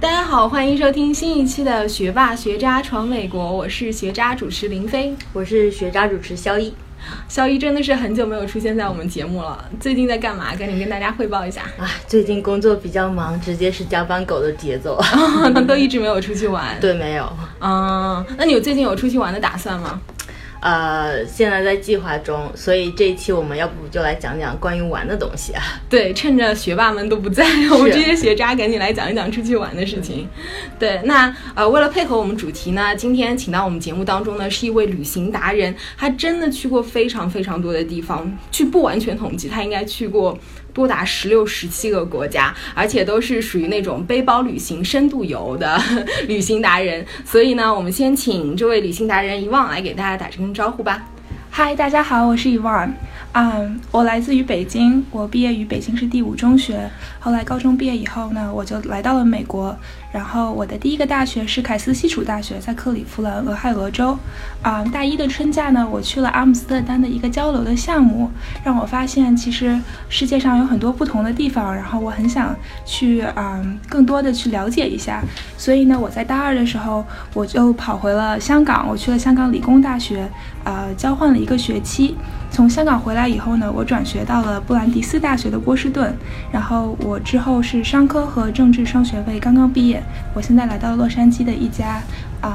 大家好，欢迎收听新一期的《学霸学渣闯美国》，我是学渣主持林飞，我是学渣主持肖一。肖一真的是很久没有出现在我们节目了，最近在干嘛？赶紧跟大家汇报一下。啊，最近工作比较忙，直接是加班狗的节奏。那 都一直没有出去玩？对，没有。嗯，那你有最近有出去玩的打算吗？呃，现在在计划中，所以这一期我们要不就来讲讲关于玩的东西啊？对，趁着学霸们都不在，我们这些学渣赶紧来讲一讲出去玩的事情。对，那呃，为了配合我们主题呢，今天请到我们节目当中呢是一位旅行达人，他真的去过非常非常多的地方，去不完全统计，他应该去过。多达十六、十七个国家，而且都是属于那种背包旅行、深度游的 旅行达人。所以呢，我们先请这位旅行达人遗忘来给大家打声招呼吧。嗨，大家好，我是遗忘。嗯，我来自于北京，我毕业于北京市第五中学。后来高中毕业以后呢，我就来到了美国。然后我的第一个大学是凯斯西楚大学，在克利夫兰，俄亥俄州。啊，大一的春假呢，我去了阿姆斯特丹的一个交流的项目，让我发现其实世界上有很多不同的地方。然后我很想去啊，更多的去了解一下。所以呢，我在大二的时候，我就跑回了香港，我去了香港理工大学，呃，交换了一个学期。从香港回来以后呢，我转学到了布兰迪斯大学的波士顿。然后我我之后是商科和政治双学位，刚刚毕业。我现在来到洛杉矶的一家，嗯，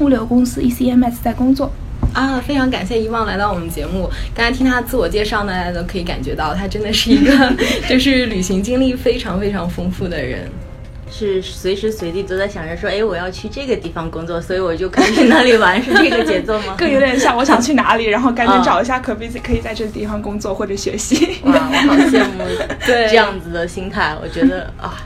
物流公司 ECMS 在工作。啊，非常感谢遗忘来到我们节目。刚才听他自我介绍呢，大家都可以感觉到他真的是一个 就是旅行经历非常非常丰富的人。是随时随地都在想着说，哎，我要去这个地方工作，所以我就可以去那里玩，是这个节奏吗？更有点像我想去哪里，然后赶紧 找一下可不可以在这个地方工作或者学习。哇，我好羡慕 这样子的心态，我觉得啊。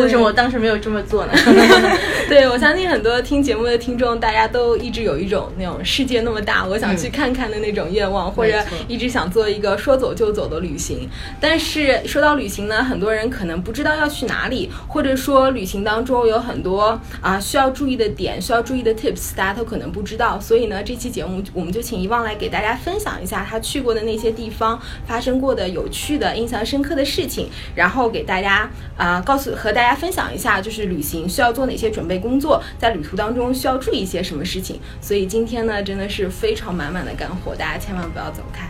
为什么我当时没有这么做呢？对，我相信很多听节目的听众，大家都一直有一种那种世界那么大，我想去看看的那种愿望，或者一直想做一个说走就走的旅行。但是说到旅行呢，很多人可能不知道要去哪里，或者说旅行当中有很多啊需要注意的点，需要注意的 tips，大家都可能不知道。所以呢，这期节目我们就请遗忘来给大家分享一下他去过的那些地方发生过的有趣的、印象深刻的事情，然后给大家啊告诉和大。大家分享一下，就是旅行需要做哪些准备工作，在旅途当中需要注意一些什么事情。所以今天呢，真的是非常满满的干货，大家千万不要走开。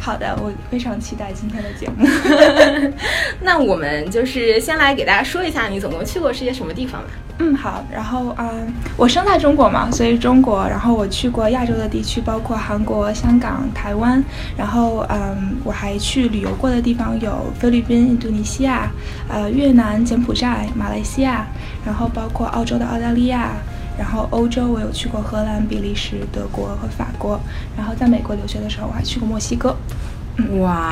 好的，我非常期待今天的节目。那我们就是先来给大家说一下，你总共去过是些什么地方吧。嗯，好。然后啊，我生在中国嘛，所以中国。然后我去过亚洲的地区，包括韩国、香港、台湾。然后嗯，我还去旅游过的地方有菲律宾、印度尼西亚、呃越南、柬埔寨、马来西亚。然后包括澳洲的澳大利亚。然后欧洲我有去过荷兰、比利时、德国和法国。然后在美国留学的时候，我还去过墨西哥。哇。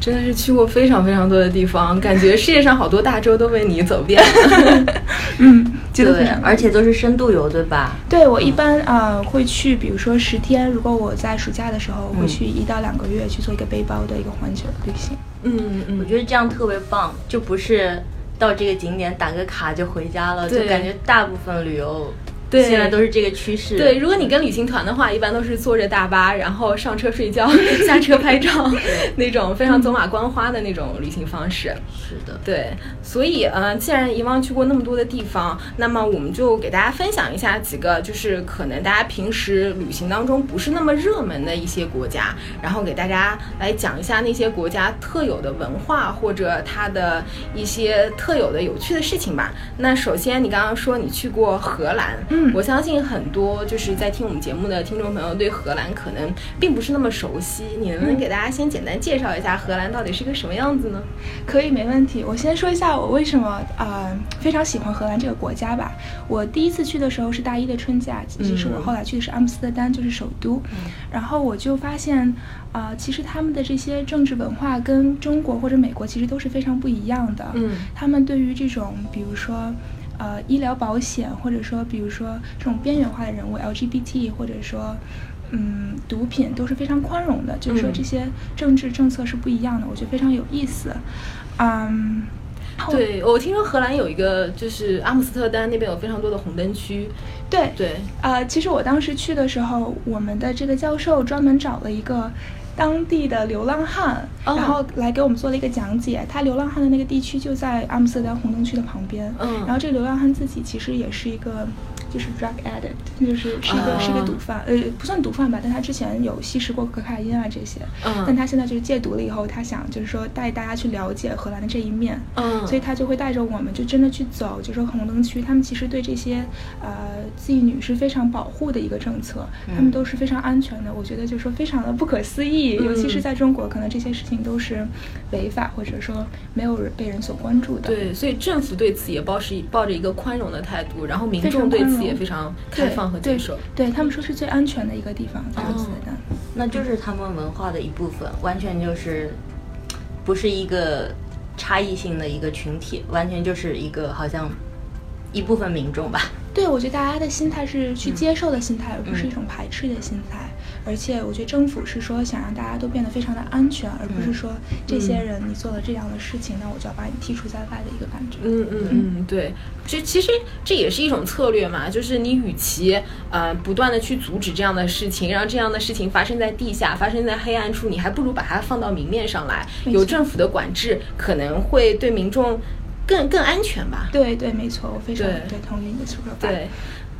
真的是去过非常非常多的地方，感觉世界上好多大洲都被你走遍了。嗯，对，而且都是深度游，对吧？对，我一般啊会去，比如说十天，如果我在暑假的时候会去一到两个月去做一个背包的一个环球旅行。嗯嗯，我觉得这样特别棒，就不是到这个景点打个卡就回家了，就感觉大部分旅游。对，现在都是这个趋势。对，如果你跟旅行团的话，一般都是坐着大巴，然后上车睡觉，下车拍照，那种非常走马观花的那种旅行方式。是的，对。所以，嗯，既然遗忘去过那么多的地方，那么我们就给大家分享一下几个，就是可能大家平时旅行当中不是那么热门的一些国家，然后给大家来讲一下那些国家特有的文化或者它的一些特有的有趣的事情吧。那首先，你刚刚说你去过荷兰。我相信很多就是在听我们节目的听众朋友对荷兰可能并不是那么熟悉，你能不能给大家先简单介绍一下荷兰到底是个什么样子呢？可以，没问题。我先说一下我为什么啊非常喜欢荷兰这个国家吧。我第一次去的时候是大一的春假，其实我后来去的是阿姆斯特丹，就是首都。然后我就发现啊，其实他们的这些政治文化跟中国或者美国其实都是非常不一样的。嗯，他们对于这种比如说。呃，医疗保险，或者说，比如说这种边缘化的人物 LGBT，或者说，嗯，毒品都是非常宽容的。就是说，这些政治政策是不一样的，我觉得非常有意思。嗯，对我听说荷兰有一个，就是阿姆斯特丹那边有非常多的红灯区。对对，呃，其实我当时去的时候，我们的这个教授专门找了一个当地的流浪汉，哦然后来给我们做了一个讲解。他流浪汉的那个地区就在阿姆斯特丹红灯区的旁边。嗯然后这个流浪汉自己其实也是一个。就是 drug addict，就是是一个、啊是一个毒贩，呃，不算毒贩吧，但他之前有吸食过可卡因啊这些，嗯但他现在就是戒毒了以后，他想就是说带大家去了解荷兰的这一面，嗯所以他就会带着我们就真的去走，就说红灯区，他们其实对这些呃妓女是非常保护的一个政策，他们都是非常安全的。我觉得就是说非常的不可思议，嗯尤其是在中国，可能这些事情都是违法或者说没有人被人所关注的。对，所以政府对此也抱是抱着一个宽容的态度，然后民众对此也非常开放和接受。对对他们说是最安全的一个地方，在阿姆斯特丹。那就是他们文化的一部分，完全就是不是一个差异性的一个群体，完全就是一个好像一部分民众吧。对，我觉得大家的心态是去接受的心态，而不是一种排斥的心态。而且我觉得政府是说想让大家都变得非常的安全，而不是说这些人你做了这样的事情，那我就要把你剔除在外的一个感觉。嗯嗯嗯，对，这其实这也是一种策略嘛，就是你与其呃不断的去阻止这样的事情，让这样的事情发生在地下，发生在黑暗处，你还不如把它放到明面上来，有政府的管制，可能会对民众更更安全吧。对对，没错，我非常对对同意你的说法。对，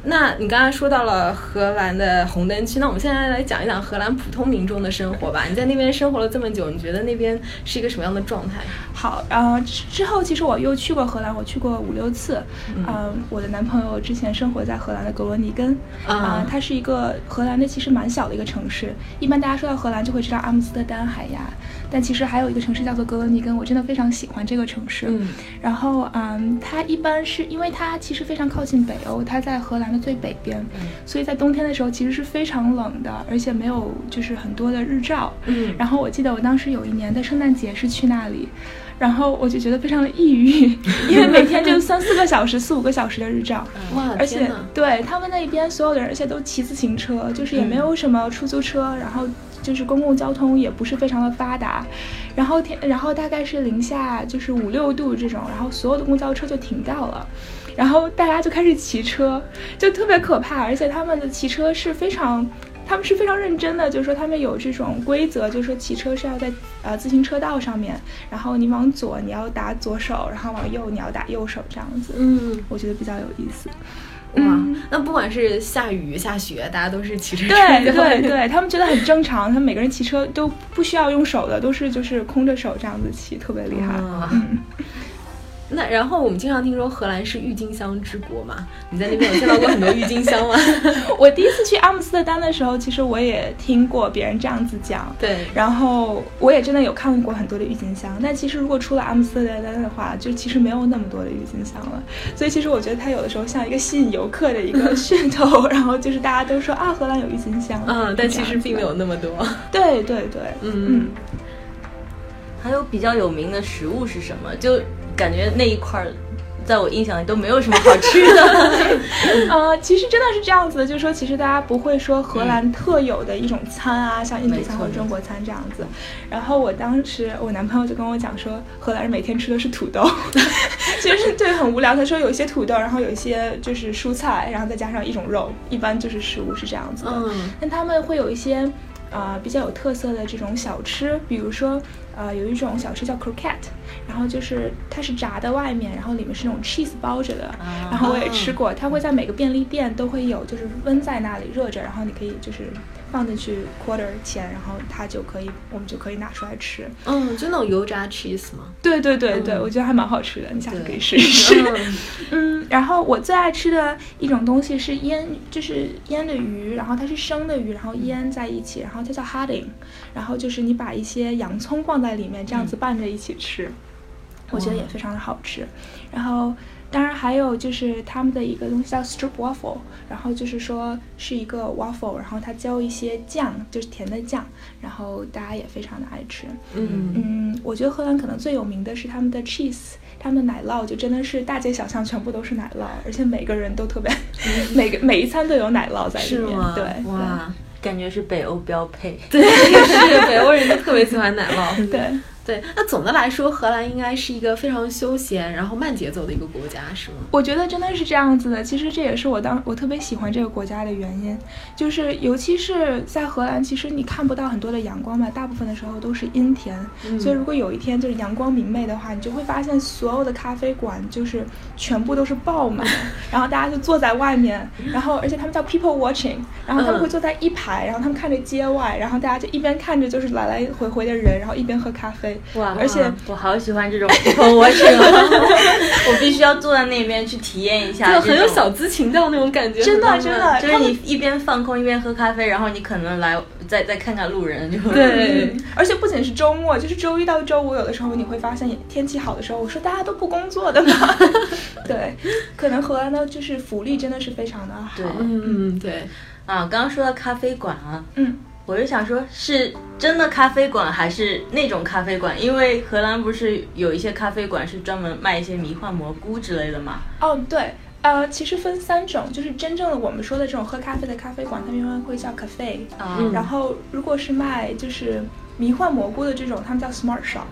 那你刚刚说到了荷兰的红灯区，那我们现在来讲一讲荷兰普通民众的生活吧。你在那边生活了这么久，你觉得那边是一个什么样的状态？好，呃，之之后其实我又去过荷兰，我去过五六次。嗯、我的男朋友之前生活在荷兰的格罗尼根，啊、啊它是一个荷兰的其实蛮小的一个城市。一般大家说到荷兰就会知道阿姆斯特丹、海牙，但其实还有一个城市叫做格罗尼根，我真的非常喜欢这个城市。嗯然后，嗯，它一般是因为它其实非常靠近北欧，它在荷兰的最北边，所以在冬天的时候其实是非常冷的，而且没有就是很多的日照。嗯然后我记得我当时有一年的圣诞节是去那里，然后我就觉得非常的抑郁，因为每天就三四个小时、四五个小时的日照。哇，而且！对他们那边所有的人，而且都骑自行车，就是也没有什么出租车，然后就是公共交通也不是非常的发达，然后天，然后大概是零下就是五六度这种，然后所有的公交车就停掉了。然后大家就开始骑车，就特别可怕，而且他们的骑车是非常，他们是非常认真的，就是说他们有这种规则，就是说骑车是要在呃自行车道上面，然后你往左你要打左手，然后往右你要打右手这样子。嗯，我觉得比较有意思。哇嗯，那不管是下雨下雪，大家都是骑着车对对，他们觉得很正常，他们每个人骑车都不需要用手的，都是就是空着手这样子骑，特别厉害。嗯，那然后我们经常听说荷兰是郁金香之国嘛，你在那边有见到过很多郁金香吗？我第一次去阿姆斯特丹的时候，其实我也听过别人这样子讲。对，然后我也真的有看过很多的郁金香，但其实如果出了阿姆斯特丹的话，就其实没有那么多的郁金香了。所以其实我觉得它有的时候像一个吸引游客的一个 噱头，然后就是大家都说啊，荷兰有郁金香，嗯，但其实并没有那么多。对对对，嗯还有比较有名的食物是什么？就感觉那一块儿，在我印象里都没有什么好吃的。呃，其实真的是这样子的，就是说，其实大家不会说荷兰特有的一种餐啊，像印度餐没错或者中国餐这样子。然后我当时我男朋友就跟我讲说，荷兰人每天吃的是土豆，其实是对很无聊。他说有一些土豆，然后有一些就是蔬菜，然后再加上一种肉，一般就是食物是这样子的。嗯但他们会有一些呃比较有特色的这种小吃，比如说呃有一种小吃叫 croquette，然后就是它是炸的外面，然后里面是那种 cheese 包着的，啊然后我也吃过，它会在每个便利店都会有，就是温在那里热着，然后你可以就是放进去 quarter 钱，然后它就可以我们就可以拿出来吃。嗯，就那种油炸 cheese 吗？对对对对，嗯我觉得还蛮好吃的，你下次可以试一试。嗯 嗯，然后我最爱吃的一种东西是腌，就是腌的鱼，然后它是生的鱼，然后腌在一起，然后它叫 harding，然后就是你把一些洋葱放在里面，这样子拌着一起吃，我觉得也非常的好吃。然后当然还有就是他们的一个东西叫 strip waffle，然后就是说是一个 waffle，然后它浇一些酱，就是甜的酱，然后大家也非常的爱吃。嗯嗯，我觉得荷兰可能最有名的是他们的 cheese，他们的奶酪就真的是大街小巷全部都是奶酪，而且每个人都特别，每个每一餐都有奶酪在里面。是吗？对，哇，感觉是北欧标配。对，是北欧人都特别喜欢奶酪。对对对，那总的来说，荷兰应该是一个非常休闲，然后慢节奏的一个国家，是吗？我觉得真的是这样子的。其实这也是我当我特别喜欢这个国家的原因，就是尤其是在荷兰，其实你看不到很多的阳光嘛，大部分的时候都是阴天。所以如果有一天就是阳光明媚的话，你就会发现所有的咖啡馆就是全部都是爆满，然后大家就坐在外面，然后而且他们叫 people watching，然后他们会坐在一排，然后他们看着街外，然后大家就一边看着就是来来回回的人，然后一边喝咖啡。哇！而且我好喜欢这种 people watching，我必须要坐在那边去体验一下，就很有小资情调那种感觉。真的真的，就是你一边放空一边喝咖啡，然后你可能来再再看看路人，就对。而且不仅是周末，就是周一到周五，有的时候你会发现天气好的时候，我说大家都不工作的嘛。对，可能荷兰的就是福利真的是非常的好。对，嗯，对。啊，刚刚说到咖啡馆啊，嗯。我就想说，是真的咖啡馆还是那种咖啡馆？因为荷兰不是有一些咖啡馆是专门卖一些迷幻蘑菇之类的吗？哦，对，呃，其实分三种，就是真正的我们说的这种喝咖啡的咖啡馆，他们一般会叫 cafe，然后如果是卖就是迷幻蘑菇的这种，他们叫 smart shop。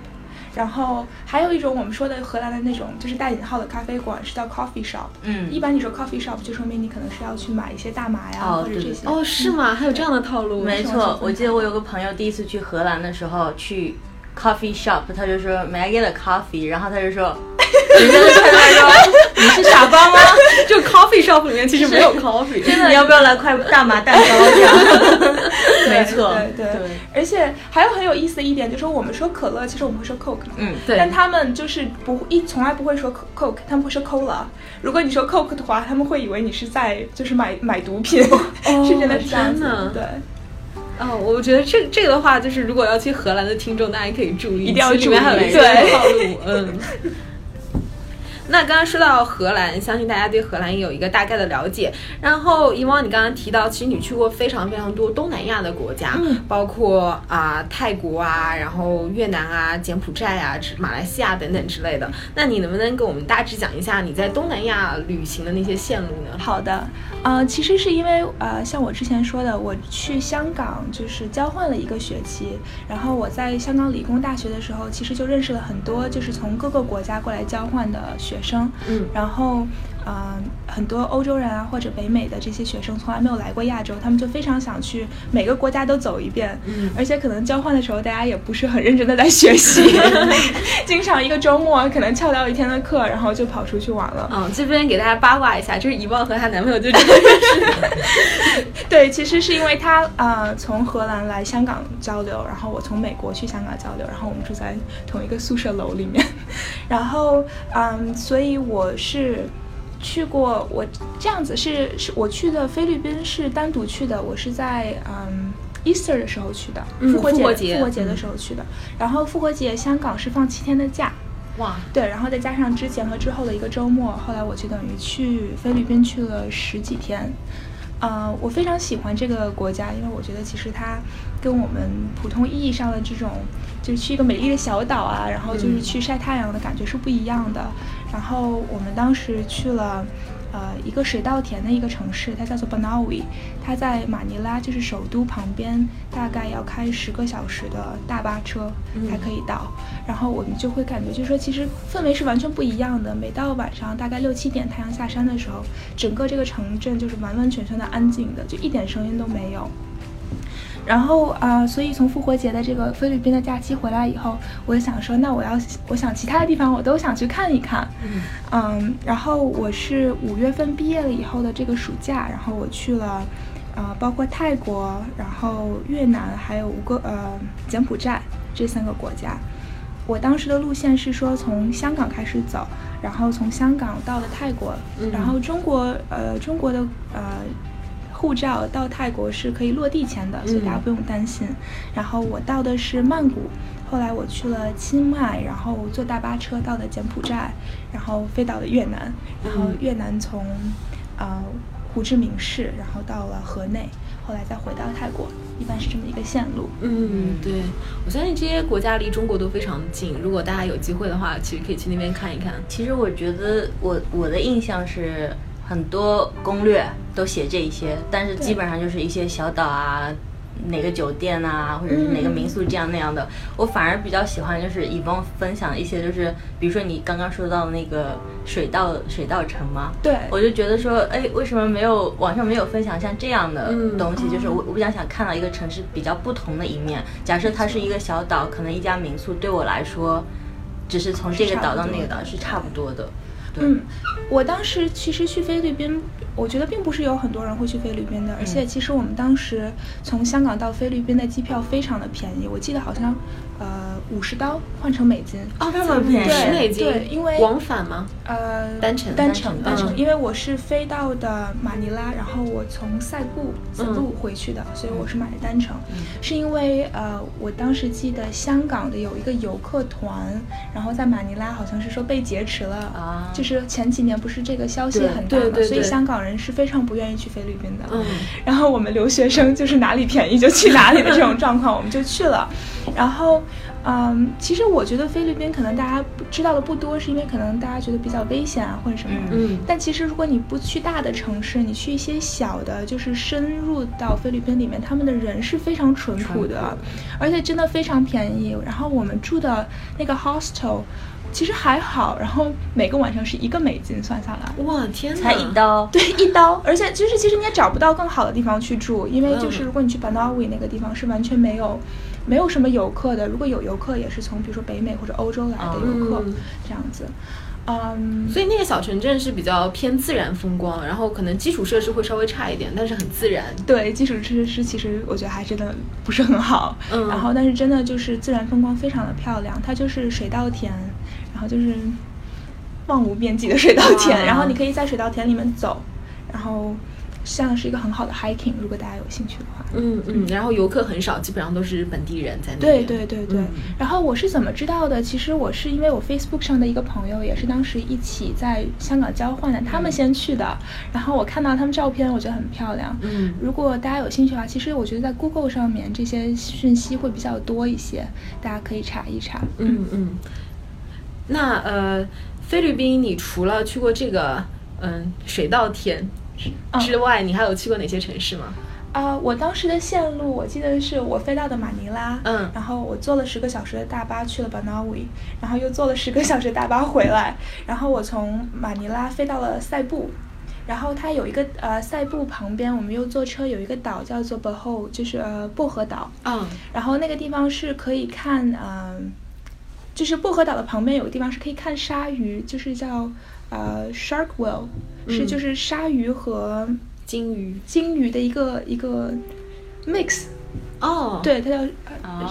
然后还有一种我们说的荷兰的那种，就是带引号的咖啡馆，是叫 coffee shop。嗯，一般你说 coffee shop 就说明你可能是要去买一些大麻呀或者这些。哦，是吗？还有这样的套路？没错，我记得我有个朋友第一次去荷兰的时候去 coffee shop，他就说 May I get a coffee？然后他就说。人家就看他说：“ 你是傻瓜吗？就 coffee shop 里面其实没有 coffee，真的，你要不要来块大麻蛋糕？这样，没错，对对。而且还有很有意思的一点，就是我们说可乐，其实我们会说 coke，嗯，对。但他们就是不一从来不会说 coke，他们会说 cola。如果你说 coke 的话，他们会以为你是在就是买买毒品，是真的是这样子，对。哦，我觉得这这个的话，就是如果要去荷兰的听众，大家可以注意，一定要注意，还有一些套路，嗯。那刚刚说到荷兰，相信大家对荷兰也有一个大概的了解。然后，以往你刚刚提到，其实你去过非常非常多东南亚的国家，嗯，包括啊泰国啊，然后越南啊、柬埔寨啊、马来西亚等等之类的。那你能不能给我们大致讲一下你在东南亚旅行的那些线路呢？好的，呃，其实是因为呃，像我之前说的，我去香港就是交换了一个学期，然后我在香港理工大学的时候，其实就认识了很多就是从各个国家过来交换的学。学生，嗯，然后，嗯，很多欧洲人啊，或者北美的这些学生从来没有来过亚洲，他们就非常想去每个国家都走一遍，嗯，而且可能交换的时候大家也不是很认真的在学习，经常一个周末可能翘掉一天的课，然后就跑出去玩了。嗯，这边给大家八卦一下，就是怡旺和她男朋友就这个认识。对，其实是因为他呃从荷兰来香港交流，然后我从美国去香港交流，然后我们住在同一个宿舍楼里面，然后嗯。所以我是去过，我这样子是是我去的菲律宾是单独去的，我是在嗯 Easter 的时候去的，复活节复活节的时候去的。然后复活节香港是放七天的假，哇，对，然后再加上之前和之后的一个周末，后来我就等于去菲律宾去了十几天。呃，我非常喜欢这个国家，因为我觉得其实它跟我们普通意义上的这种，就是去一个美丽的小岛啊，然后就是去晒太阳的感觉是不一样的。然后我们当时去了，呃，一个水稻田的一个城市，它叫做 Banawi，它在马尼拉，就是首都旁边，大概要开十个小时的大巴车才可以到。然后我们就会感觉，就是说其实氛围是完全不一样的。每到晚上大概六七点太阳下山的时候，整个这个城镇就是完完全全的安静的，就一点声音都没有。然后啊，所以从复活节的这个菲律宾的假期回来以后，我就想说，那我要，我想其他的地方我都想去看一看。嗯嗯，然后我是五月份毕业了以后的这个暑假，然后我去了，呃，包括泰国，然后越南，还有五个呃柬埔寨这三个国家。我当时的路线是说从香港开始走，然后从香港到了泰国，然后中国呃中国的呃。护照到泰国是可以落地签的，所以大家不用担心。然后我到的是曼谷，后来我去了清迈，然后坐大巴车到的柬埔寨，然后飞到了越南，然后越南从呃胡志明市，然后到了河内，后来再回到泰国，一般是这么一个线路。嗯，对，我相信这些国家离中国都非常近，如果大家有机会的话，其实可以去那边看一看。其实我觉得我我的印象是。很多攻略都写这一些，但是基本上就是一些小岛啊，哪个酒店啊，或者是哪个民宿这样那样的。我反而比较喜欢就是以帮分享一些，就是比如说你刚刚说到那个水稻水稻城嘛，对，我就觉得说，哎，为什么没有网上没有分享像这样的嗯东西？就是我我比较想看到一个城市比较不同的一面。假设它是一个小岛，可能一家民宿对我来说，只是从这个岛到那个岛是差不多的。对，嗯，我当时其实去菲律宾，我觉得并不是有很多人会去菲律宾的，而且其实我们当时从香港到菲律宾的机票非常的便宜，我记得好像呃五十刀换成美金。哦，这么便宜十美金，对因为往返吗？呃，单程单单程程单程，嗯因为我是飞到的马尼拉，然后我从塞布塞布回去的，所以我是买的单程。是因为呃，我当时记得香港的有一个游客团，然后在马尼拉好像是说被劫持了，啊就是前几年不是这个消息很大嘛，所以香港人是非常不愿意去菲律宾的。嗯然后我们留学生就是哪里便宜就去哪里的这种状况，我们就去了。然后，嗯，其实我觉得菲律宾可能大家不知道的不多，是因为可能大家觉得比较危险啊或者什么。嗯但其实如果你不去大的城市，你去一些小的，就是深入到菲律宾里面，他们的人是非常淳朴的，而且真的非常便宜。然后我们住的那个 hostel。其实还好，然后每个晚上是一个美金算下来，哇天哪，才一刀。对，一刀，而且就是其实你也找不到更好的地方去住，因为就是嗯如果你去班纳维那个地方是完全没有，没有什么游客的。如果有游客，也是从比如说北美或者欧洲来的游客、嗯这样子。嗯，所以那个小城镇是比较偏自然风光，然后可能基础设施会稍微差一点，但是很自然。对，基础设施其实我觉得还真的不是很好，嗯然后但是真的就是自然风光非常的漂亮，它就是水稻田，然后就是望无边际的水稻田，然后你可以在水稻田里面走，然后像是一个很好的 hiking，如果大家有兴趣的话。嗯嗯，然后游客很少，基本上都是本地人在那对边。对对对，嗯然后我是怎么知道的？其实我是因为我 Facebook 上的一个朋友，也是当时一起在香港交换的，他们先去的，然后我看到他们照片，我觉得很漂亮。嗯如果大家有兴趣的话，其实我觉得在 Google 上面这些讯息会比较多一些，大家可以查一查。嗯嗯。那呃，菲律宾你除了去过这个嗯水稻田嗯之外，你还有去过哪些城市吗？啊、我当时的线路我记得是我飞到的马尼拉，嗯。然后我坐了十个小时的大巴去了 Banawi，然后又坐了十个小时大巴回来，然后我从马尼拉飞到了塞布，然后它有一个呃塞布旁边，我们又坐车有一个岛叫做 Bohol，就是呃薄荷岛，嗯。然后那个地方是可以看，嗯、就是薄荷岛的旁边有个地方是可以看鲨鱼，就是叫呃 Shark Well，、是嗯就是鲨鱼和金鱼。鲸鱼的一个一个 mix，哦，，对，它叫、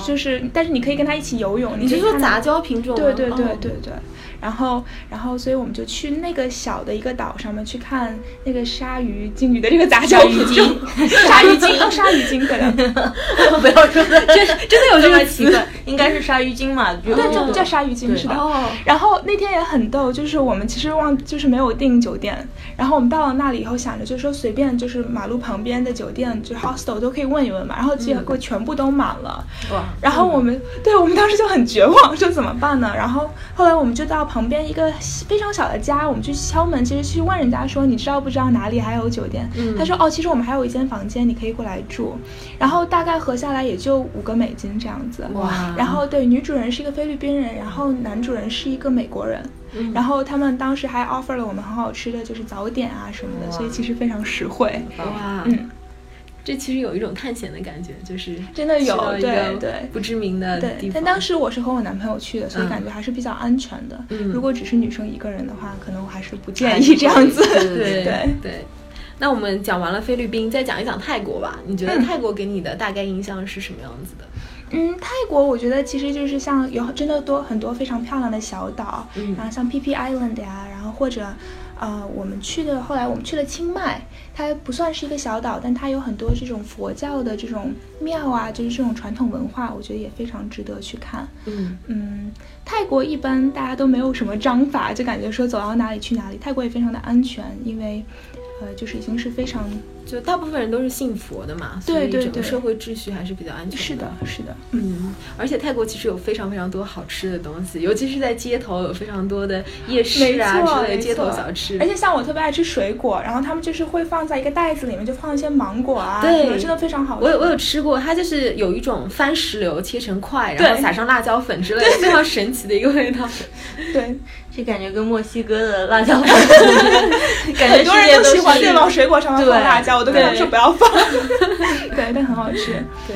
就是，但是你可以跟它一起游泳，你是说杂交品种吗？对对对哦。对对，然后然后所以我们就去那个小的一个岛上面去看那个鲨鱼、鲸鱼的这个杂交品种，鲨鱼鲸，哦，鲨鱼鲸，对的，不要说的 真真的有这个词奇怪，应该是鲨鱼鲸嘛？就对，就叫叫鲨鱼鲸，是的。哦，然后那天也很逗，就是我们其实忘就是没有订酒店，然后我们到了那里以后想着就是说随便就是马路旁边的酒店就是 hostel 都可以问一问嘛，然后结果全部都满了。哇，然后我们、对我们当时就很绝望，说怎么办呢？然后后来我们就到旁边一个非常小的家，我们去敲门，其实去问人家说你知道不知道哪里还有酒店？嗯他说哦，其实我们还有一间房间，你可以过来住。然后大概合下来也就五个美金这样子。哇然后对，女主人是一个菲律宾人，然后男主人是一个美国人。嗯然后他们当时还 offer 了我们很好吃的就是早点啊什么的，所以其实非常实惠。哇，嗯，这其实有一种探险的感觉，就是真的有一对个对不知名的地对，方。但当时我是和我男朋友去的，所以嗯感觉还是比较安全的。嗯如果只是女生一个人的话，可能我还是不建议这样子。对对对对。那我们讲完了菲律宾，再讲一讲泰国吧。你觉得嗯泰国给你的大概印象是什么样子的？嗯，泰国我觉得其实就是像有真的多很多非常漂亮的小岛，嗯然后像 PP Island 呀，然后或者呃我们去的后来我们去了清迈，它不算是一个小岛，但它有很多这种佛教的这种庙啊，就是这种传统文化，我觉得也非常值得去看。嗯嗯，泰国一般大家都没有什么章法，就感觉说走到哪里去哪里。泰国也非常的安全，因为呃，就是已经是非常。就大部分人都是信佛的嘛，所以整个社会秩序还是比较安全的。是的，是的，嗯。而且泰国其实有非常非常多好吃的东西，尤其是在街头有非常多的夜市啊之类的街头小吃。而且像我特别爱吃水果，然后他们就是会放在一个袋子里面，就放一些芒果啊，对，真的非常好。我有我有吃过，它就是有一种番石榴切成块，然后撒上辣椒粉之类的，非常神奇的一个味道。对。这感觉跟墨西哥的辣椒粉，感觉很多人都喜欢在往水果上面放辣椒，我都跟他说不要放。对，但很好吃。对，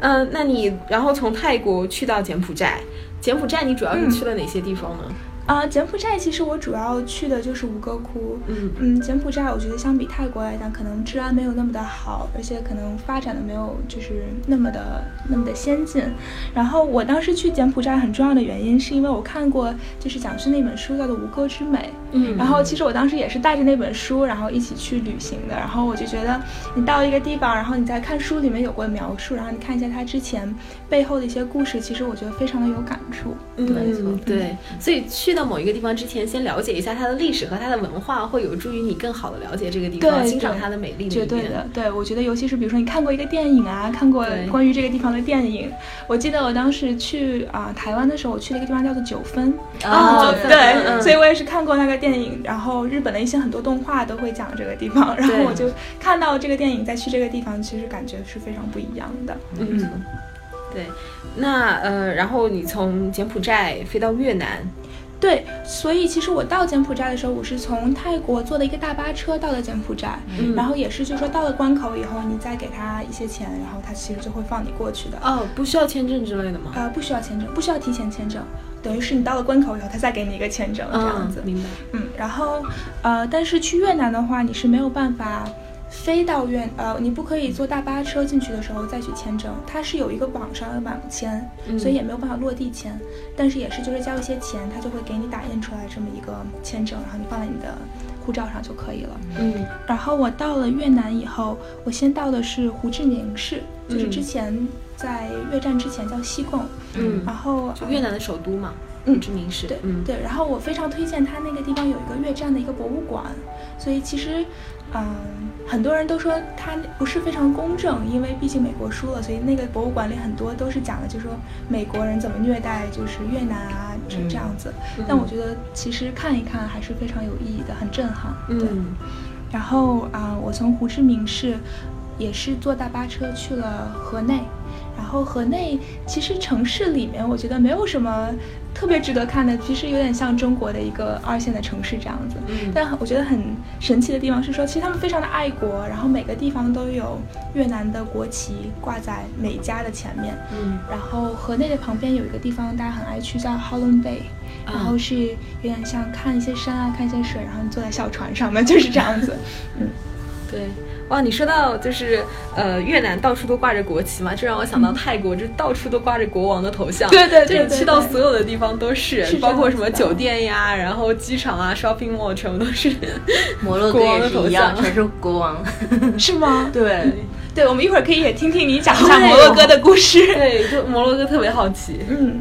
嗯，那你然后从泰国去到柬埔寨，柬埔寨你主要是去了哪些地方呢？啊，柬埔寨其实我主要去的就是吴哥窟。嗯嗯，柬埔寨我觉得相比泰国来讲，可能治安没有那么的好，而且可能发展的没有就是那么的那么的先进。然后我当时去柬埔寨很重要的原因，是因为我看过就是蒋勋那本书叫做《吴哥之美》。嗯，然后其实我当时也是带着那本书，然后一起去旅行的。然后我就觉得，你到一个地方，然后你在看书里面有过描述，然后你看一下它之前背后的一些故事，其实我觉得非常的有感触。嗯，没错对，所以去。到某一个地方之前，先了解一下它的历史和它的文化，会有助于你更好的了解这个地方，欣赏它的美丽。绝对的，对我觉得，尤其是比如说你看过一个电影啊，看过关于这个地方的电影。我记得我当时去啊台湾的时候，我去了一个地方叫做九分啊，对，所以我也是看过那个电影。然后日本的一些很多动画都会讲这个地方，然后我就看到这个电影，再去这个地方，其实感觉是非常不一样的。嗯，对。那呃，然后你从柬埔寨飞到越南。对，所以其实我到柬埔寨的时候，我是从泰国坐的一个大巴车到的柬埔寨，然后也是就是说到了关口以后，你再给他一些钱，然后他其实就会放你过去的。哦，不需要签证之类的吗？呃，不需要签证，不需要提前签证，等于是你到了关口以后，他再给你一个签证这样子。明白。嗯，然后呃，但是去越南的话，你是没有办法。飞到越呃，你不可以坐大巴车进去的时候再去签证，它是有一个网上的网签，所以也没有办法落地签。但是也是就是交一些钱，他就会给你打印出来这么一个签证，然后你放在你的护照上就可以了。嗯，然后我到了越南以后，我先到的是胡志明市，就是之前在越战之前叫西贡。嗯，然后就越南的首都嘛，嗯志明市。对，嗯对。然后我非常推荐他那个地方有一个越战的一个博物馆，所以其实。嗯，很多人都说它不是非常公正，因为毕竟美国输了，所以那个博物馆里很多都是讲的，就是说美国人怎么虐待就是越南啊这这样子。但我觉得其实看一看还是非常有意义的，很震撼。对。然后啊，我从胡志明市也是坐大巴车去了河内，然后河内其实城市里面我觉得没有什么。特别值得看的，其实有点像中国的一个二线的城市这样子。嗯，但我觉得很神奇的地方是说，其实他们非常的爱国，然后每个地方都有越南的国旗挂在每家的前面。嗯，然后河内的旁边有一个地方大家很爱去，叫 Halong Bay，然后是有点像看一些山啊，看一些水，然后你坐在小船上面，就是这样子。嗯，对。哇，你说到就是呃越南到处都挂着国旗嘛，这让我想到泰国，就到处都挂着国王的头像。对对对，去到所有的地方都是，包括什么酒店呀，然后机场啊，shopping mall 全部都是 摩洛哥也是一样，全是国王，是吗？对对，我们一会儿可以也听听你讲一下摩洛哥的故事。对，就摩洛哥特别好奇。嗯，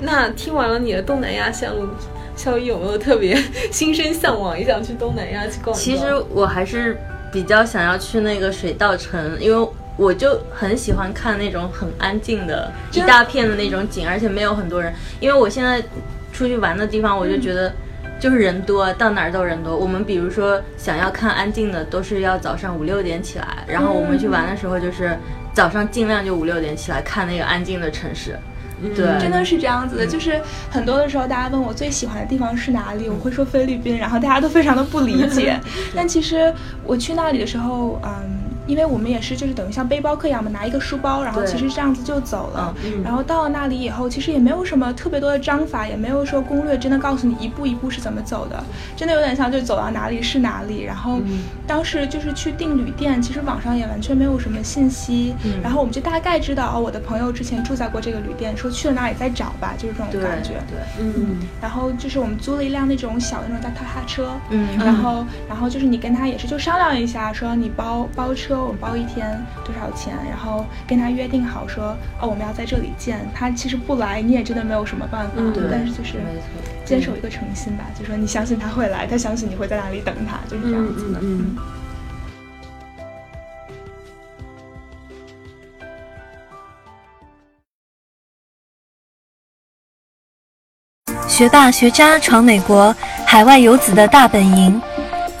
那听完了你的东南亚线路，肖一有没有特别心生向往，也想去东南亚去逛？其实我还是。比较想要去那个水稻城，因为我就很喜欢看那种很安静的一大片的那种景，而且没有很多人。因为我现在出去玩的地方，我就觉得就是人多，到哪儿都人多。我们比如说想要看安静的，都是要早上五六点起来，然后我们去玩的时候就是早上尽量就五六点起来看那个安静的城市。对，真的是这样子的，就是很多的时候，大家问我最喜欢的地方是哪里，我会说菲律宾，然后大家都非常的不理解。但其实我去那里的时候，嗯。因为我们也是，就是等于像背包客一样嘛，拿一个书包，然后其实这样子就走了。然后到了那里以后，其实也没有什么特别多的章法，也没有说攻略，真的告诉你一步一步是怎么走的。真的有点像，就走到哪里是哪里。然后当时就是去订旅店，其实网上也完全没有什么信息。然后我们就大概知道，哦，我的朋友之前住在过这个旅店，说去了哪里再找吧，就是这种感觉。对，嗯。然后就是我们租了一辆那种小的那种大踏踏车。嗯。然后，然后就是你跟他也是就商量一下，说你包包车。车，我们包一天多少钱，然后跟他约定好说，哦，我们要在这里见。他其实不来，你也真的没有什么办法。嗯，但是就是坚守一个诚心吧，就说你相信他会来，他相信你会在那里等他，就是这样子的。嗯。学霸学渣闯美国，海外游子的大本营。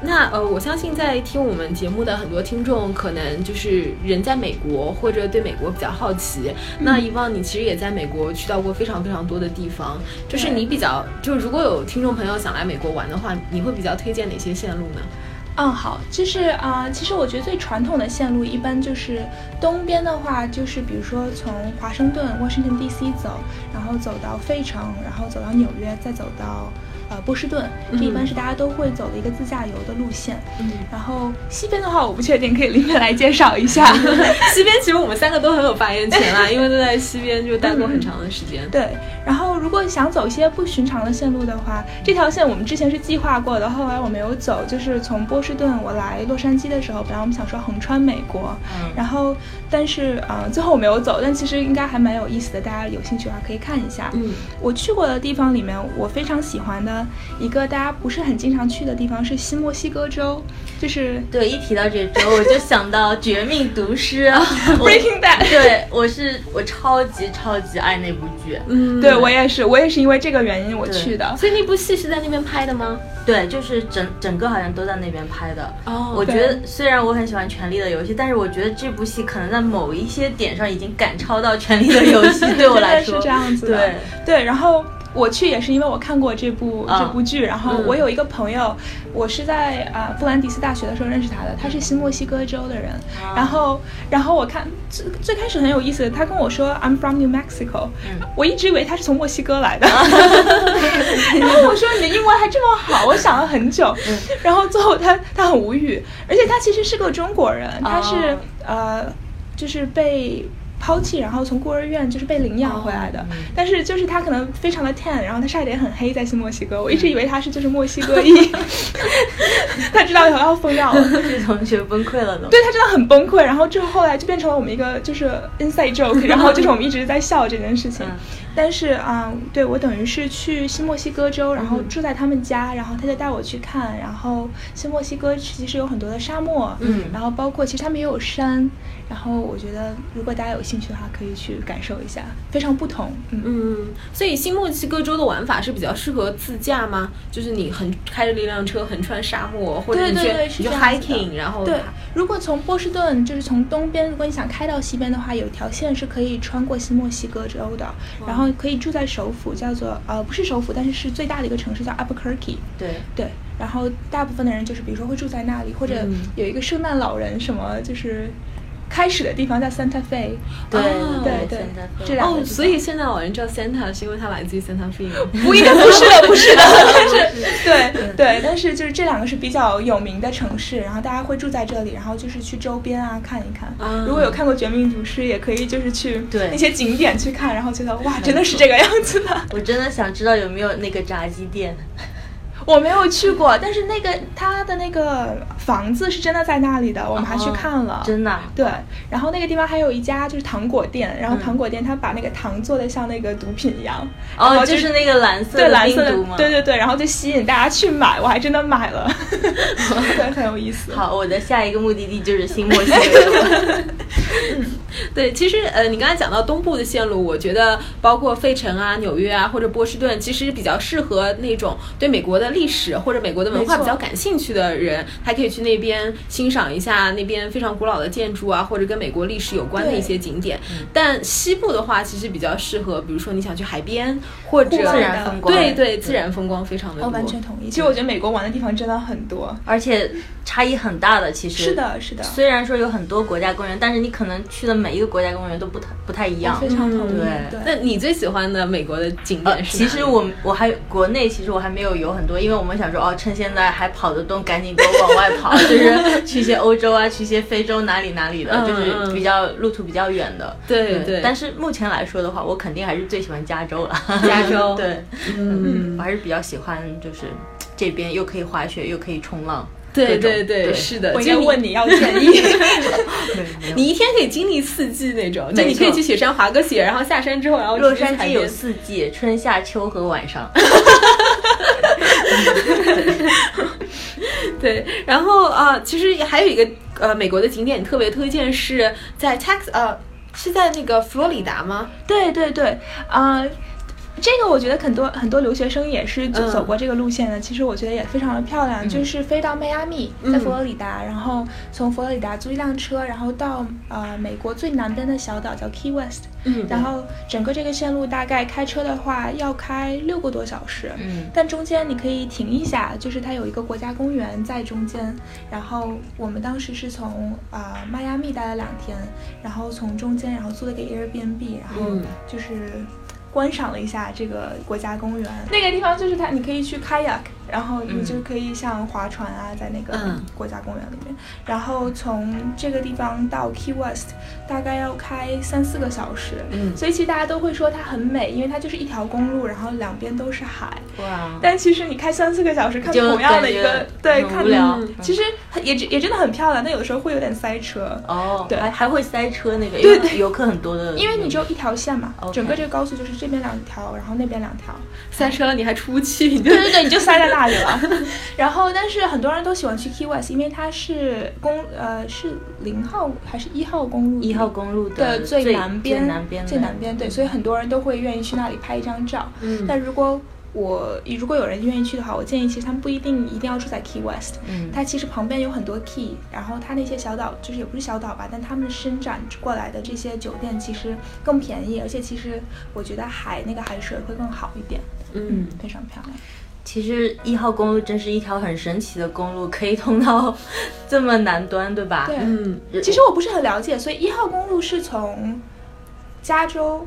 那呃，我相信在听我们节目的很多听众，可能就是人在美国或者对美国比较好奇。那遗忘你其实也在美国去到过非常非常多的地方，就是你比较，就是如果有听众朋友想来美国玩的话，你会比较推荐哪些线路呢？嗯，好，就是啊，其实我觉得最传统的线路一般就是东边的话，就是比如说从华盛顿 （Washington D.C.） 走，然后走到费城，然后走到纽约，再走到。呃，波士顿这一般是大家都会走的一个自驾游的路线。嗯，然后西边的话，我不确定，可以林妹来介绍一下。西边其实我们三个都很有发言权啦，因为都在西边就待过很长的时间。对，然后如果想走一些不寻常的线路的话，这条线我们之前是计划过的，后来我没有走。就是从波士顿我来洛杉矶的时候，本来我们想说横穿美国，然后但是呃最后我没有走，但其实应该还蛮有意思的，大家有兴趣的话可以看一下。嗯，我去过的地方里面，我非常喜欢的。一个大家不是很经常去的地方是新墨西哥州，就是对一提到这州我就想到《绝命毒师》Breaking Bad，对我是我超级超级爱那部剧，嗯，对我也是，我也是因为这个原因我去的。所以那部戏是在那边拍的吗？对，就是整整个好像都在那边拍的。哦，我觉得虽然我很喜欢《权力的游戏》，但是我觉得这部戏可能在某一些点上已经赶超到《权力的游戏》，对我来说是这样子的。对对，然后。我去也是因为我看过这部这部剧，然后我有一个朋友，我是在啊布兰迪斯大学的时候认识他的，他是新墨西哥州的人，然后然后我看最最开始很有意思，他跟我说 I'm from New Mexico，我一直以为他是从墨西哥来的，然后我说你的英文还这么好，我想了很久，然后最后他他很无语，而且他其实是个中国人，他是呃就是被。抛弃，然后从孤儿院就是被领养回来的，但是就是他可能非常的 tan，然后他晒得也很黑，在新墨西哥，我一直以为他是就是墨西哥裔，他知道以后要疯掉了，这同学崩溃了都，对他真的很崩溃，然后之后后来就变成了我们一个就是 inside joke，然后就是我们一直在笑这件事情。但是啊，对我等于是去新墨西哥州，然后住在他们家，然后他就带我去看。然后新墨西哥其实有很多的沙漠，嗯，然后包括其实他们也有山。然后我觉得如果大家有兴趣的话，可以去感受一下，非常不同。嗯嗯。所以新墨西哥州的玩法是比较适合自驾吗？就是你横开着一辆车横穿沙漠，或者你去你去 hiking，然后对。如果从波士顿就是从东边，如果你想开到西边的话，有条线是可以穿过新墨西哥州的，然后。可以住在首府，叫做呃不是首府，但是是最大的一个城市，叫 Albuquerque。对对，然后大部分的人就是比如说会住在那里，或者有一个圣诞老人什么就是。开始的地方叫 Santa Fe，对对对，这两个。哦，所以现在老人叫 Santa 是因为它来自于 Santa Fe 吗？不一定，不是的，不是的，但是对 对，但是就是这两个是比较有名的城市，然后大家会住在这里，然后就是去周边啊看一看。如果有看过《绝命毒师》，也可以就是去那些景点去看，然后觉得哇，真的是这个样子的。我真的想知道有没有那个炸鸡店。我没有去过，但是那个他的那个房子是真的在那里的，我们还去看了，真的。对，然后那个地方还有一家就是糖果店，然后糖果店他把那个糖做的像那个毒品一样，哦，就是那个蓝色对蓝色的对对对，然后就吸引大家去买，我还真的买了，对，很有意思。好，我的下一个目的地就是新墨西哥。对，其实呃，你刚才讲到东部的线路，我觉得包括费城啊、纽约啊或者波士顿，其实比较适合那种对美国的。历史或者美国的文化比较感兴趣的人，还可以去那边欣赏一下那边非常古老的建筑啊，或者跟美国历史有关的一些景点。但西部的话，其实比较适合，比如说你想去海边或者自然风光，对对，自然风光非常的多。我完全同意。其实我觉得美国玩的地方真的很多，而且差异很大的。其实是的，是的。虽然说有很多国家公园，但是你可能去的每一个国家公园都不太不太一样。非常同意。对，那你最喜欢的美国的景点是？其实我我还国内其实我还没有游很多，因为我们想说哦，趁现在还跑得动，赶紧都往外跑，就是去一些欧洲啊，去一些非洲哪里哪里的，就是比较路途比较远的。对对。但是目前来说的话，我肯定还是最喜欢加州了。加州。对，嗯，我还是比较喜欢，就是这边又可以滑雪，又可以冲浪。对对对，是的。我应该问你要建议。你一天可以经历四季那种，就你可以去雪山滑个雪，然后下山之后，然后洛杉矶有四季，春夏秋和晚上。对，然后啊，其实还有一个呃，美国的景点特别推荐是在 Tex 呃，是在那个佛罗里达吗？对对对，啊。这个我觉得很多很多留学生也是走走过这个路线的。其实我觉得也非常的漂亮，就是飞到迈阿密，在佛罗里达，然后从佛罗里达租一辆车，然后到呃美国最南边的小岛叫 Key West，嗯，然后整个这个线路大概开车的话要开六个多小时，嗯，但中间你可以停一下，就是它有一个国家公园在中间。然后我们当时是从啊迈阿密待了两天，然后从中间然后租了个 Airbnb，然后就是。观赏了一下这个国家公园，那个地方就是它，你可以去 kayak。然后你就可以像划船啊，在那个国家公园里面。然后从这个地方到 Key West 大概要开三四个小时。嗯，所以其实大家都会说它很美，因为它就是一条公路，然后两边都是海。哇！但其实你开三四个小时看同样的一个，对，看无聊。其实也也真的很漂亮，但有的时候会有点塞车。哦，对，还还会塞车那个，对对，游客很多的。因为你只有一条线嘛，整个这个高速就是这边两条，然后那边两条，塞车了你还出不去，对对对，你就塞在那里了。然后，但是很多人都喜欢去 Key West，因为它是公呃是零号还是一号公路？一号公路的最南边，南边，最南边。对，所以很多人都会愿意去那里拍一张照。嗯。但如果我如果有人愿意去的话，我建议其实他们不一定一定要住在 Key West。嗯。它其实旁边有很多 Key，然后它那些小岛就是也不是小岛吧，但他们伸展过来的这些酒店其实更便宜，而且其实我觉得海那个海水会更好一点。嗯，非常漂亮。其实一号公路真是一条很神奇的公路，可以通到 这么南端，对吧？对，嗯。其实我不是很了解，所以一号公路是从加州，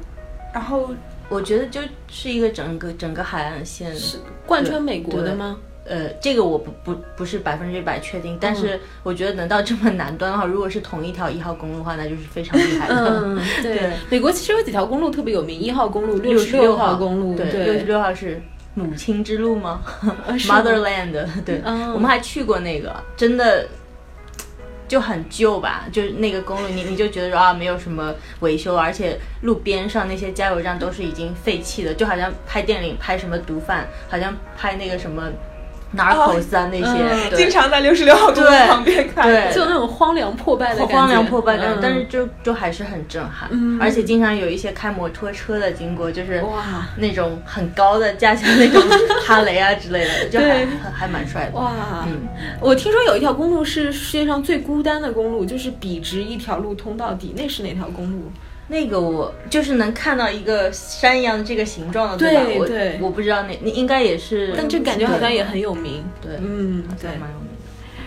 然后我觉得就是一个整个整个海岸线是贯穿美国的吗？呃，这个我不不不是百分之百确定，但是我觉得能到这么南端的话，如果是同一条一号公路的话，那就是非常厉害的。嗯，对。美国其实有几条公路特别有名，一号公路、六十六号公路，对，六十六号是。母亲之路吗？Motherland，对，我们还去过那个，真的就很旧吧，就是那个公路，你你就觉得说啊，没有什么维修，而且路边上那些加油站都是已经废弃的，就好像拍电影拍什么毒贩，好像拍那个什么。哪口啊那些，经常在六十六号公路旁边看，就那种荒凉破败的感觉，荒凉破败感，但是就就还是很震撼，而且经常有一些开摩托车的经过，就是哇。那种很高的架起那种哈雷啊之类的，就还还蛮帅的。哇，嗯，我听说有一条公路是世界上最孤单的公路，就是笔直一条路通到底，那是哪条公路？那个我就是能看到一个山一样的这个形状的，对吧？对，我不知道那那应该也是，但这感觉好像也很有名。对，嗯，对，蛮有名。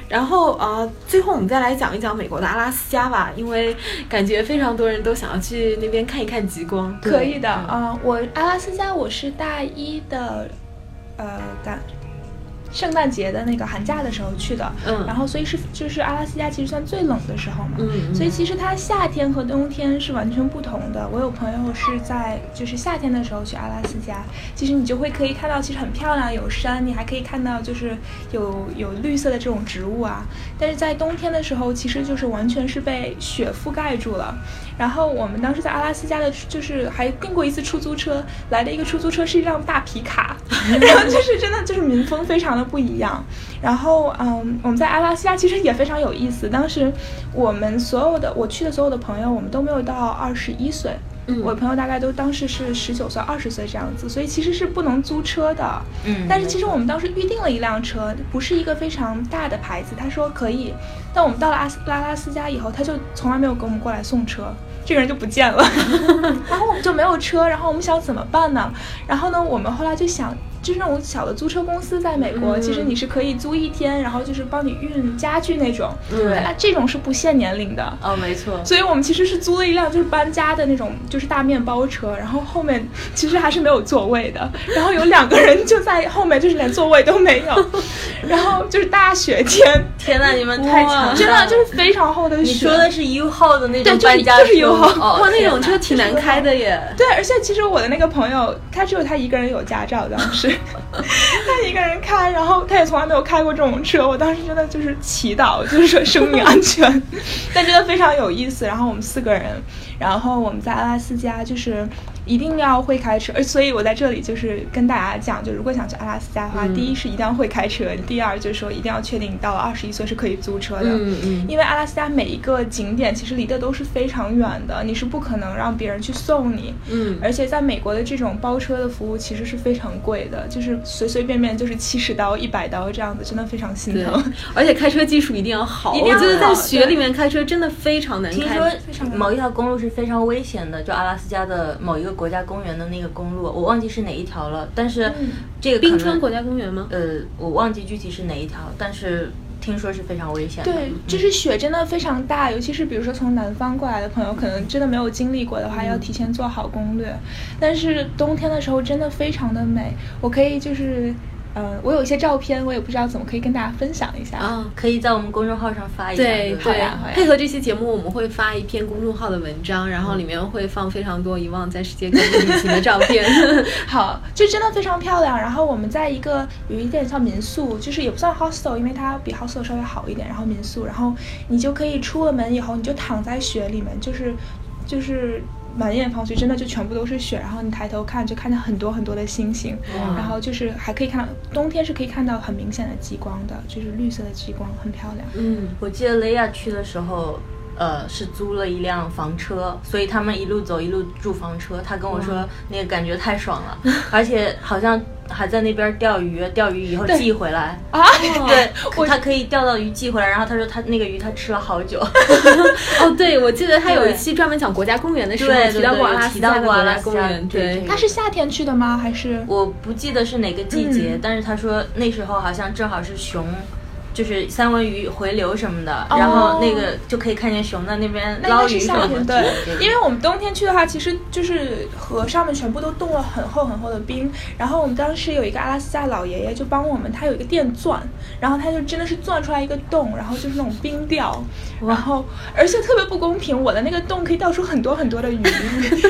然后啊，最后我们再来讲一讲美国的阿拉斯加吧，因为感觉非常多人都想要去那边看一看极光。可以的啊，我阿拉斯加我是大一的，呃，感。圣诞节的那个寒假的时候去的，嗯，然后所以是就是阿拉斯加其实算最冷的时候嘛，嗯，所以其实它夏天和冬天是完全不同的。我有朋友是在就是夏天的时候去阿拉斯加，其实你就会可以看到其实很漂亮，有山，你还可以看到就是有有绿色的这种植物啊。但是在冬天的时候，其实就是完全是被雪覆盖住了。然后我们当时在阿拉斯加的，就是还订过一次出租车，来的一个出租车是一辆大皮卡，然后就是真的就是民风非常的不一样。然后嗯，我们在阿拉斯加其实也非常有意思。当时我们所有的我去的所有的朋友，我们都没有到二十一岁，我朋友大概都当时是十九岁、二十岁这样子，所以其实是不能租车的。嗯，但是其实我们当时预定了一辆车，不是一个非常大的牌子，他说可以。但我们到了阿斯拉拉斯加以后，他就从来没有给我们过来送车，这个人就不见了。然后我们就没有车，然后我们想怎么办呢？然后呢，我们后来就想。就是那种小的租车公司，在美国，其实你是可以租一天，然后就是帮你运家具那种。对，啊，这种是不限年龄的。哦，没错。所以我们其实是租了一辆就是搬家的那种，就是大面包车，然后后面其实还是没有座位的，然后有两个人就在后面，就是连座位都没有。然后就是大雪天，天呐，你们太强，真的就是非常厚的雪。你说的是 U 号的那种搬家车，就是 U 号。哇，那种车挺难开的耶。对，而且其实我的那个朋友，他只有他一个人有驾照，当时。他一个人开，然后他也从来没有开过这种车。我当时真的就是祈祷，就是说生命安全。但真的非常有意思。然后我们四个人，然后我们在阿拉斯加就是。一定要会开车，而 所以我在这里就是跟大家讲，就如果想去阿拉斯加的话，第一是一定要会开车，第二就是说一定要确定你到了二十一岁是可以租车的。嗯嗯。因为阿拉斯加每一个景点其实离得都是非常远的，你是不可能让别人去送你。嗯。而且在美国的这种包车的服务其实是非常贵的，就是随随便便就是七十刀、一百刀这样子，真的非常心疼。而且开车技术一定要好，我觉得在雪里面开车真的非常难开。听说某一条公路是非常危险的，就阿拉斯加的某一个国家公园的那。个公路我忘记是哪一条了，但是这个冰川国家公园吗？呃，我忘记具体是哪一条，但是听说是非常危险的。对，就是雪真的非常大，尤其是比如说从南方过来的朋友，可能真的没有经历过的话，要提前做好攻略。但是冬天的时候真的非常的美，我可以就是。嗯，我有一些照片，我也不知道怎么可以跟大家分享一下啊，可以在我们公众号上发一下。对对，配合这期节目，我们会发一篇公众号的文章，然后里面会放非常多遗忘在世界各地旅行的照片。好，就真的非常漂亮。然后我们在一个有一点像民宿，就是也不算 hostel，因为它比 hostel 稍微好一点。然后民宿，然后你就可以出了门以后，你就躺在雪里面，就是就是。满眼望去，真的就全部都是雪，然后你抬头看，就看见很多很多的星星，然后就是还可以看到冬天是可以看到很明显的极光的，就是绿色的极光，很漂亮。嗯，我记得雷亚去的时候。呃，是租了一辆房车，所以他们一路走一路住房车。他跟我说，那个感觉太爽了，而且好像还在那边钓鱼，钓鱼以后寄回来啊。对，他可以钓到鱼寄回来。然后他说他那个鱼他吃了好久。哦，对，我记得他有一期专门讲国家公园的时候提到过阿拉斯加国家公园。对，他是夏天去的吗？还是我不记得是哪个季节，但是他说那时候好像正好是熊。就是三文鱼回流什么的，然后那个就可以看见熊在那边捞鱼什么的。对，因为我们冬天去的话，其实就是河上面全部都冻了很厚很厚的冰。然后我们当时有一个阿拉斯加老爷爷就帮我们，他有一个电钻，然后他就真的是钻出来一个洞，然后就是那种冰钓。然后而且特别不公平，我的那个洞可以钓出很多很多的鱼，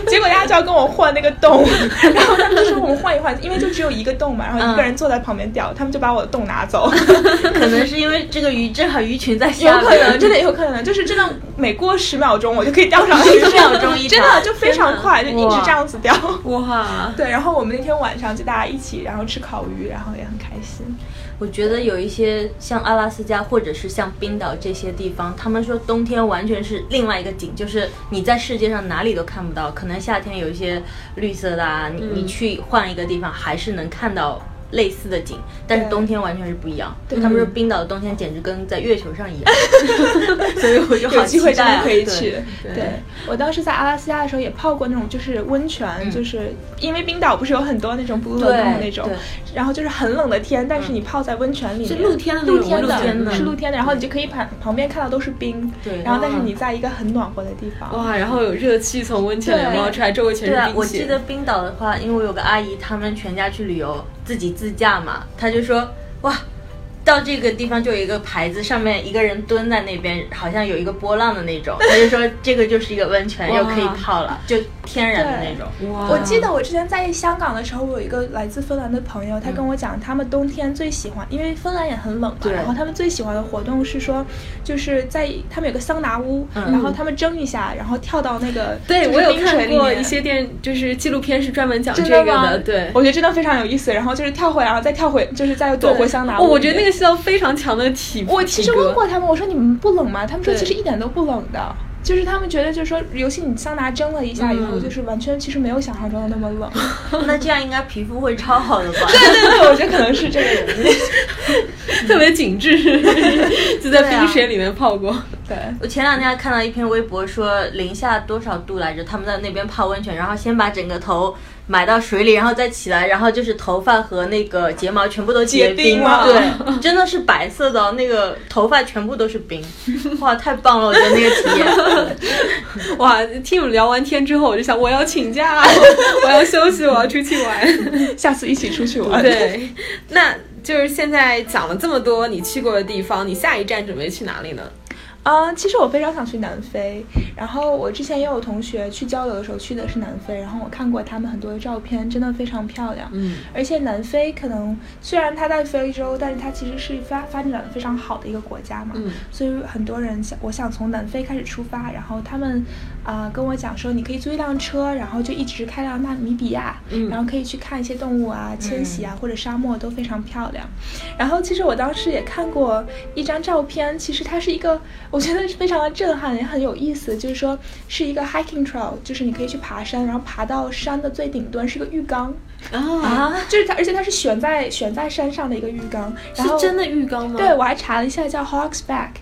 结果大家就要跟我换那个洞。然后他们就说我们换一换，因为就只有一个洞嘛，然后一个人坐在旁边钓，他们就把我的洞拿走，可能是。是因为这个鱼正好鱼群在下面，有可能，真的有可能，就是真的，每过十秒钟我就可以钓上 十秒钟一真的就非常快，就一直这样子钓。哇，对，然后我们那天晚上就大家一起，然后吃烤鱼，然后也很开心。我觉得有一些像阿拉斯加或者是像冰岛这些地方，他们说冬天完全是另外一个景，就是你在世界上哪里都看不到。可能夏天有一些绿色的啊，你你去换一个地方还是能看到。类似的景，但是冬天完全是不一样。他们说冰岛的冬天简直跟在月球上一样，所以我就好 机会真的可以去。对我当时在阿拉斯加的时候也泡过那种就是温泉，就是因为冰岛不是有很多那种 blue lagoon 那种，然后就是很冷的天，但是你泡在温泉里面是露天的，露天的，是露天的，然后你就可以旁旁边看到都是冰，对，然后但是你在一个很暖和的地方，哇，然后有热气从温泉里冒出来，周围全是冰雪。我记得冰岛的话，因为我有个阿姨，他们全家去旅游。自己自驾嘛，她就说哇。到这个地方就有一个牌子，上面一个人蹲在那边，好像有一个波浪的那种。他就说这个就是一个温泉，又可以泡了，就天然的那种。哇！我记得我之前在香港的时候，我有一个来自芬兰的朋友，他跟我讲，他们冬天最喜欢，因为芬兰也很冷嘛，然后他们最喜欢的活动是说，就是在他们有个桑拿屋，然后他们蒸一下，然后跳到那个 对我有看过一些电，就是纪录片是专门讲这个的。对，我觉得真的非常有意思。然后就是跳回，然后再跳回，就是再躲回桑拿屋。我觉得那个。需要非常强的体，我其实问过他们，我说你们不冷吗？他们说其实一点都不冷的。就是他们觉得，就是说，尤其你桑拿蒸了一下以后，嗯就是完全其实没有想象中的那么冷。那这样应该皮肤会超好的吧？对对对，我觉得可能是这个原因。特别紧致，就在冰水里面泡过。对，我前两天还看到一篇微博说零下多少度来着，他们在那边泡温泉，然后先把整个头埋到水里，然后再起来，然后就是头发和那个睫毛全部都结结冰了对，真的是白色的，那个头发全部都是冰，哇，太棒了！我觉得那个体验。哇，听你们聊完天之后，我就想我要请假，我要休息，我要出去玩。下次一起出去玩。对，那就是现在讲了这么多你去过的地方，你下一站准备去哪里呢？啊、其实我非常想去南非，然后我之前也有同学去交流的时候去的是南非，然后我看过他们很多的照片，真的非常漂亮。嗯，而且南非可能虽然它在非洲，但是它其实是发发展的非常好的一个国家嘛，嗯所以很多人想，我想从南非开始出发，然后他们啊、跟我讲说，你可以租一辆车，然后就一直开到纳米比亚，嗯然后可以去看一些动物啊、迁徙啊、或者沙漠都非常漂亮。然后其实我当时也看过一张照片，其实它是一个我觉得是非常的震撼，也很有意思，就是说是一个 hiking trail，就是你可以去爬山，然后爬到山的最顶端是个浴缸。啊，就是它，而且它是悬在悬在山上的一个浴缸，然后是真的浴缸吗？对，我还查了一下，叫 Hawks Back，、啊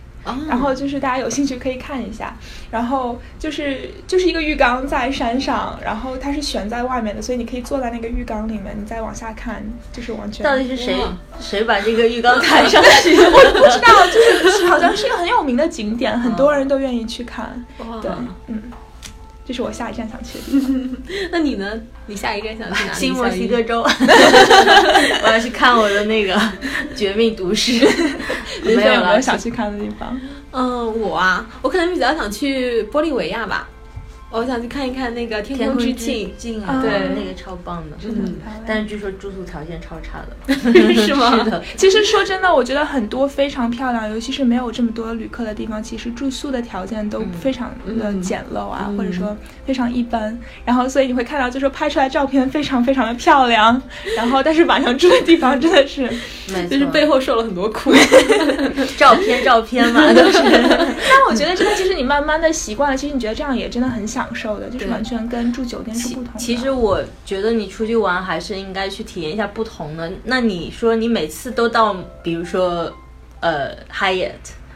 然后就是大家有兴趣可以看一下，然后就是就是一个浴缸在山上，然后它是悬在外面的，所以你可以坐在那个浴缸里面，你再往下看，就是完全到底是谁谁把这个浴缸抬上去？我不知道，就是好像是一个很有名的景点，很多人都愿意去看。对，嗯，这是我下一站想去的地方。那你呢？你下一站想去哪里？新墨西哥州，我要去看我的那个《绝命毒师》。林没有了想去看的地方？嗯，我啊，我可能比较想去玻利维亚吧，我想去看一看那个天空之镜，镜啊对，那个超棒的。真的。但是据说住宿条件超差的 是吗是的，其实说真的，我觉得很多非常漂亮，尤其是没有这么多旅客的地方，其实住宿的条件都非常的简陋啊，嗯或者说非常一般。然后，所以你会看到，就是拍出来照片非常非常的漂亮，然后但是晚上住的地方真的是，就是背，后受了很多苦。照片照片嘛，都是。但我觉得真的，其实你慢慢的习惯了，其实你觉得这样也真的很享受的，就是完全跟住酒店是不同的。其实我觉得你出去玩还是应该去体验一下不同的。那你说你每次都到，比如说呃 Hyatt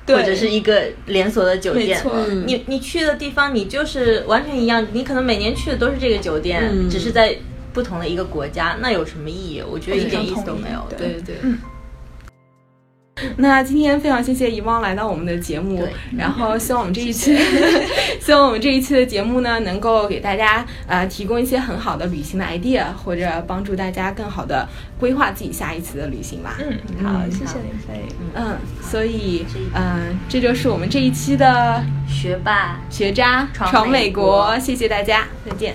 或者是一个连锁的酒店，你你去的地方你就是完全一样，你可能每年去的都是这个酒店，嗯只是在不同的一个国家，那有什么意义？我觉得一点意思都没有。对对。嗯 那今天非常谢谢遗忘来到我们的节目，然后希望我们这一期，希望我们这一期的节目呢，能够给大家呃提供一些很好的旅行的 idea，或者帮助大家更好的规划自己下一次的旅行吧。嗯，好，嗯谢谢林飞。嗯，所以嗯、这就是我们这一期的学霸学渣闯闯美国，谢谢大家，再见。